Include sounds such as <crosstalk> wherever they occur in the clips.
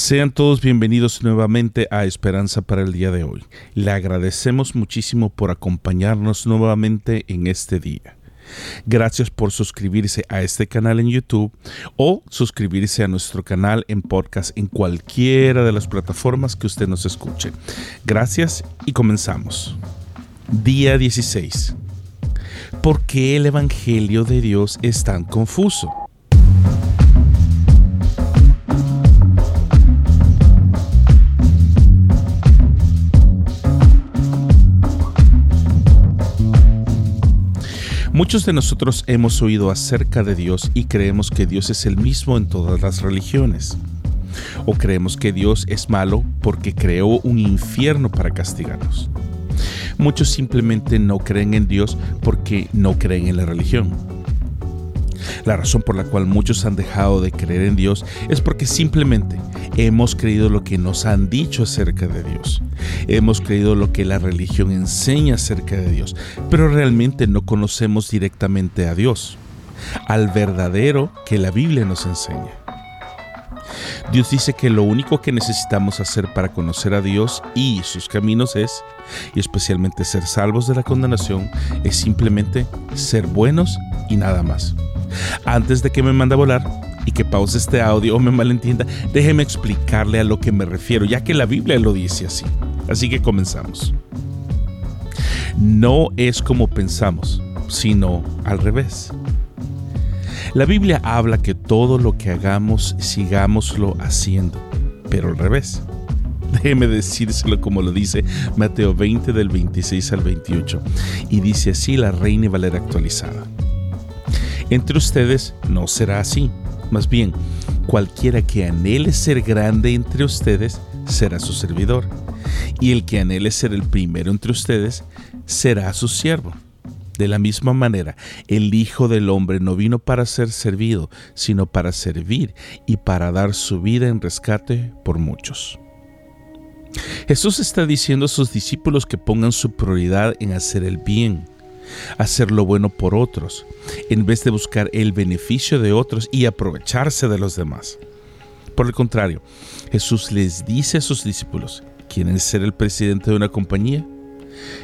Sean todos bienvenidos nuevamente a Esperanza para el día de hoy. Le agradecemos muchísimo por acompañarnos nuevamente en este día. Gracias por suscribirse a este canal en YouTube o suscribirse a nuestro canal en podcast en cualquiera de las plataformas que usted nos escuche. Gracias y comenzamos. Día 16. ¿Por qué el Evangelio de Dios es tan confuso? Muchos de nosotros hemos oído acerca de Dios y creemos que Dios es el mismo en todas las religiones. O creemos que Dios es malo porque creó un infierno para castigarnos. Muchos simplemente no creen en Dios porque no creen en la religión. La razón por la cual muchos han dejado de creer en Dios es porque simplemente hemos creído lo que nos han dicho acerca de Dios. Hemos creído lo que la religión enseña acerca de Dios, pero realmente no conocemos directamente a Dios, al verdadero que la Biblia nos enseña. Dios dice que lo único que necesitamos hacer para conocer a Dios y sus caminos es, y especialmente ser salvos de la condenación, es simplemente ser buenos y nada más. Antes de que me mande a volar y que pause este audio o me malentienda, déjeme explicarle a lo que me refiero, ya que la Biblia lo dice así. Así que comenzamos. No es como pensamos, sino al revés. La Biblia habla que todo lo que hagamos, sigámoslo haciendo, pero al revés. <laughs> Déjeme decírselo como lo dice Mateo 20 del 26 al 28. Y dice así la Reina Valera actualizada. Entre ustedes no será así. Más bien, cualquiera que anhele ser grande entre ustedes será su servidor. Y el que anhele ser el primero entre ustedes será su siervo. De la misma manera, el Hijo del Hombre no vino para ser servido, sino para servir y para dar su vida en rescate por muchos. Jesús está diciendo a sus discípulos que pongan su prioridad en hacer el bien, hacer lo bueno por otros, en vez de buscar el beneficio de otros y aprovecharse de los demás. Por el contrario, Jesús les dice a sus discípulos, ¿quieren ser el presidente de una compañía?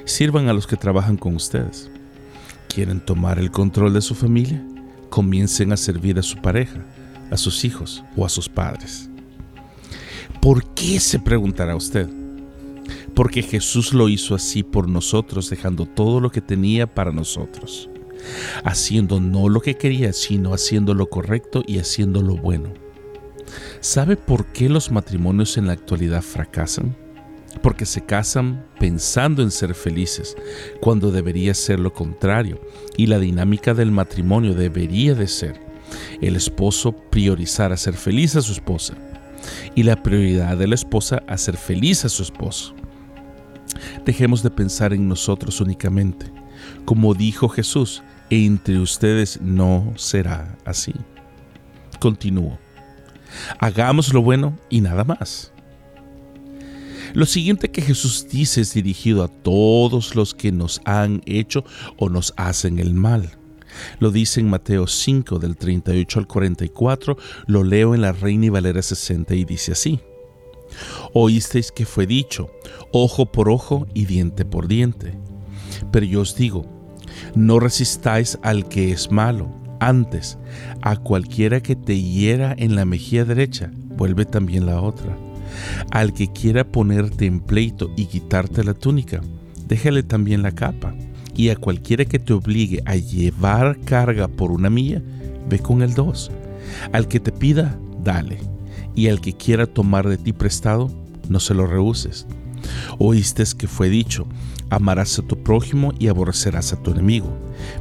Sirvan a los que trabajan con ustedes. ¿Quieren tomar el control de su familia? Comiencen a servir a su pareja, a sus hijos o a sus padres. ¿Por qué se preguntará usted? Porque Jesús lo hizo así por nosotros, dejando todo lo que tenía para nosotros, haciendo no lo que quería, sino haciendo lo correcto y haciendo lo bueno. ¿Sabe por qué los matrimonios en la actualidad fracasan? Porque se casan pensando en ser felices, cuando debería ser lo contrario, y la dinámica del matrimonio debería de ser el esposo priorizar a ser feliz a su esposa y la prioridad de la esposa a ser feliz a su esposo. Dejemos de pensar en nosotros únicamente. Como dijo Jesús, entre ustedes no será así. Continúo. Hagamos lo bueno y nada más. Lo siguiente que Jesús dice es dirigido a todos los que nos han hecho o nos hacen el mal. Lo dice en Mateo 5 del 38 al 44, lo leo en la Reina y Valera 60 y dice así. Oísteis que fue dicho, ojo por ojo y diente por diente. Pero yo os digo, no resistáis al que es malo, antes, a cualquiera que te hiera en la mejilla derecha, vuelve también la otra. Al que quiera ponerte en pleito y quitarte la túnica, déjale también la capa. Y a cualquiera que te obligue a llevar carga por una milla, ve con el dos. Al que te pida, dale y al que quiera tomar de ti prestado, no se lo rehuses. Oíste que fue dicho, amarás a tu prójimo y aborrecerás a tu enemigo.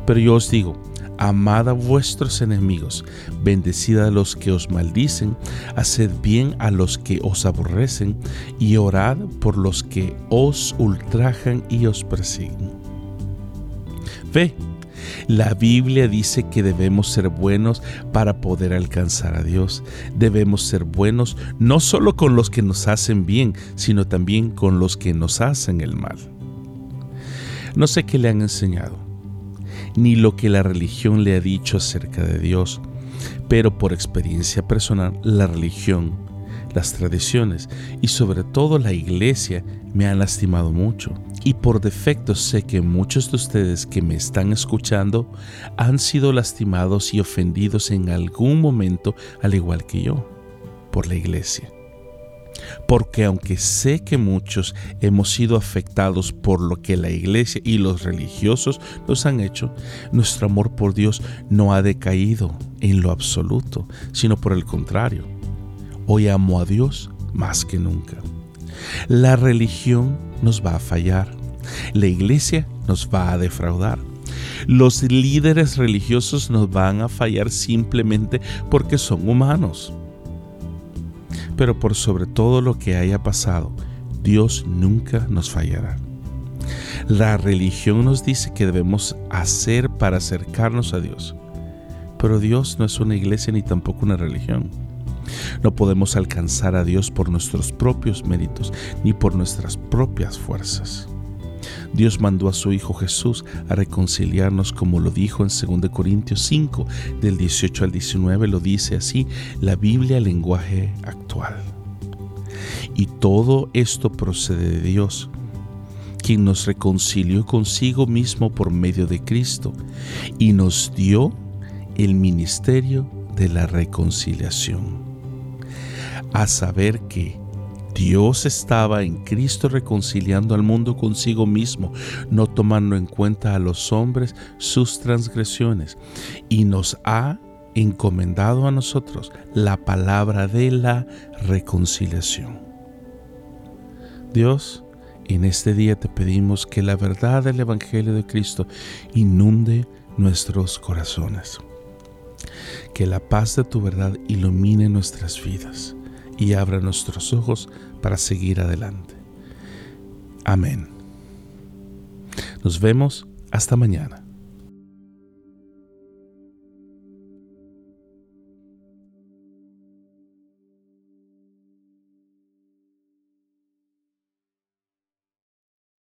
Pero yo os digo, amad a vuestros enemigos, bendecid a los que os maldicen, haced bien a los que os aborrecen, y orad por los que os ultrajan y os persiguen. Ve, la Biblia dice que debemos ser buenos para poder alcanzar a Dios. Debemos ser buenos no solo con los que nos hacen bien, sino también con los que nos hacen el mal. No sé qué le han enseñado, ni lo que la religión le ha dicho acerca de Dios, pero por experiencia personal, la religión, las tradiciones y sobre todo la iglesia me han lastimado mucho. Y por defecto sé que muchos de ustedes que me están escuchando han sido lastimados y ofendidos en algún momento al igual que yo por la iglesia. Porque aunque sé que muchos hemos sido afectados por lo que la iglesia y los religiosos nos han hecho, nuestro amor por Dios no ha decaído en lo absoluto, sino por el contrario. Hoy amo a Dios más que nunca. La religión nos va a fallar. La iglesia nos va a defraudar. Los líderes religiosos nos van a fallar simplemente porque son humanos pero por sobre todo lo que haya pasado, Dios nunca nos fallará. La religión nos dice que debemos hacer para acercarnos a Dios, pero Dios no es una iglesia ni tampoco una religión. No podemos alcanzar a Dios por nuestros propios méritos ni por nuestras propias fuerzas. Dios mandó a su Hijo Jesús a reconciliarnos como lo dijo en 2 Corintios 5, del 18 al 19, lo dice así la Biblia lenguaje actual. Y todo esto procede de Dios, quien nos reconcilió consigo mismo por medio de Cristo y nos dio el ministerio de la reconciliación. A saber que Dios estaba en Cristo reconciliando al mundo consigo mismo, no tomando en cuenta a los hombres sus transgresiones, y nos ha encomendado a nosotros la palabra de la reconciliación. Dios, en este día te pedimos que la verdad del Evangelio de Cristo inunde nuestros corazones. Que la paz de tu verdad ilumine nuestras vidas y abra nuestros ojos para seguir adelante. Amén. Nos vemos hasta mañana.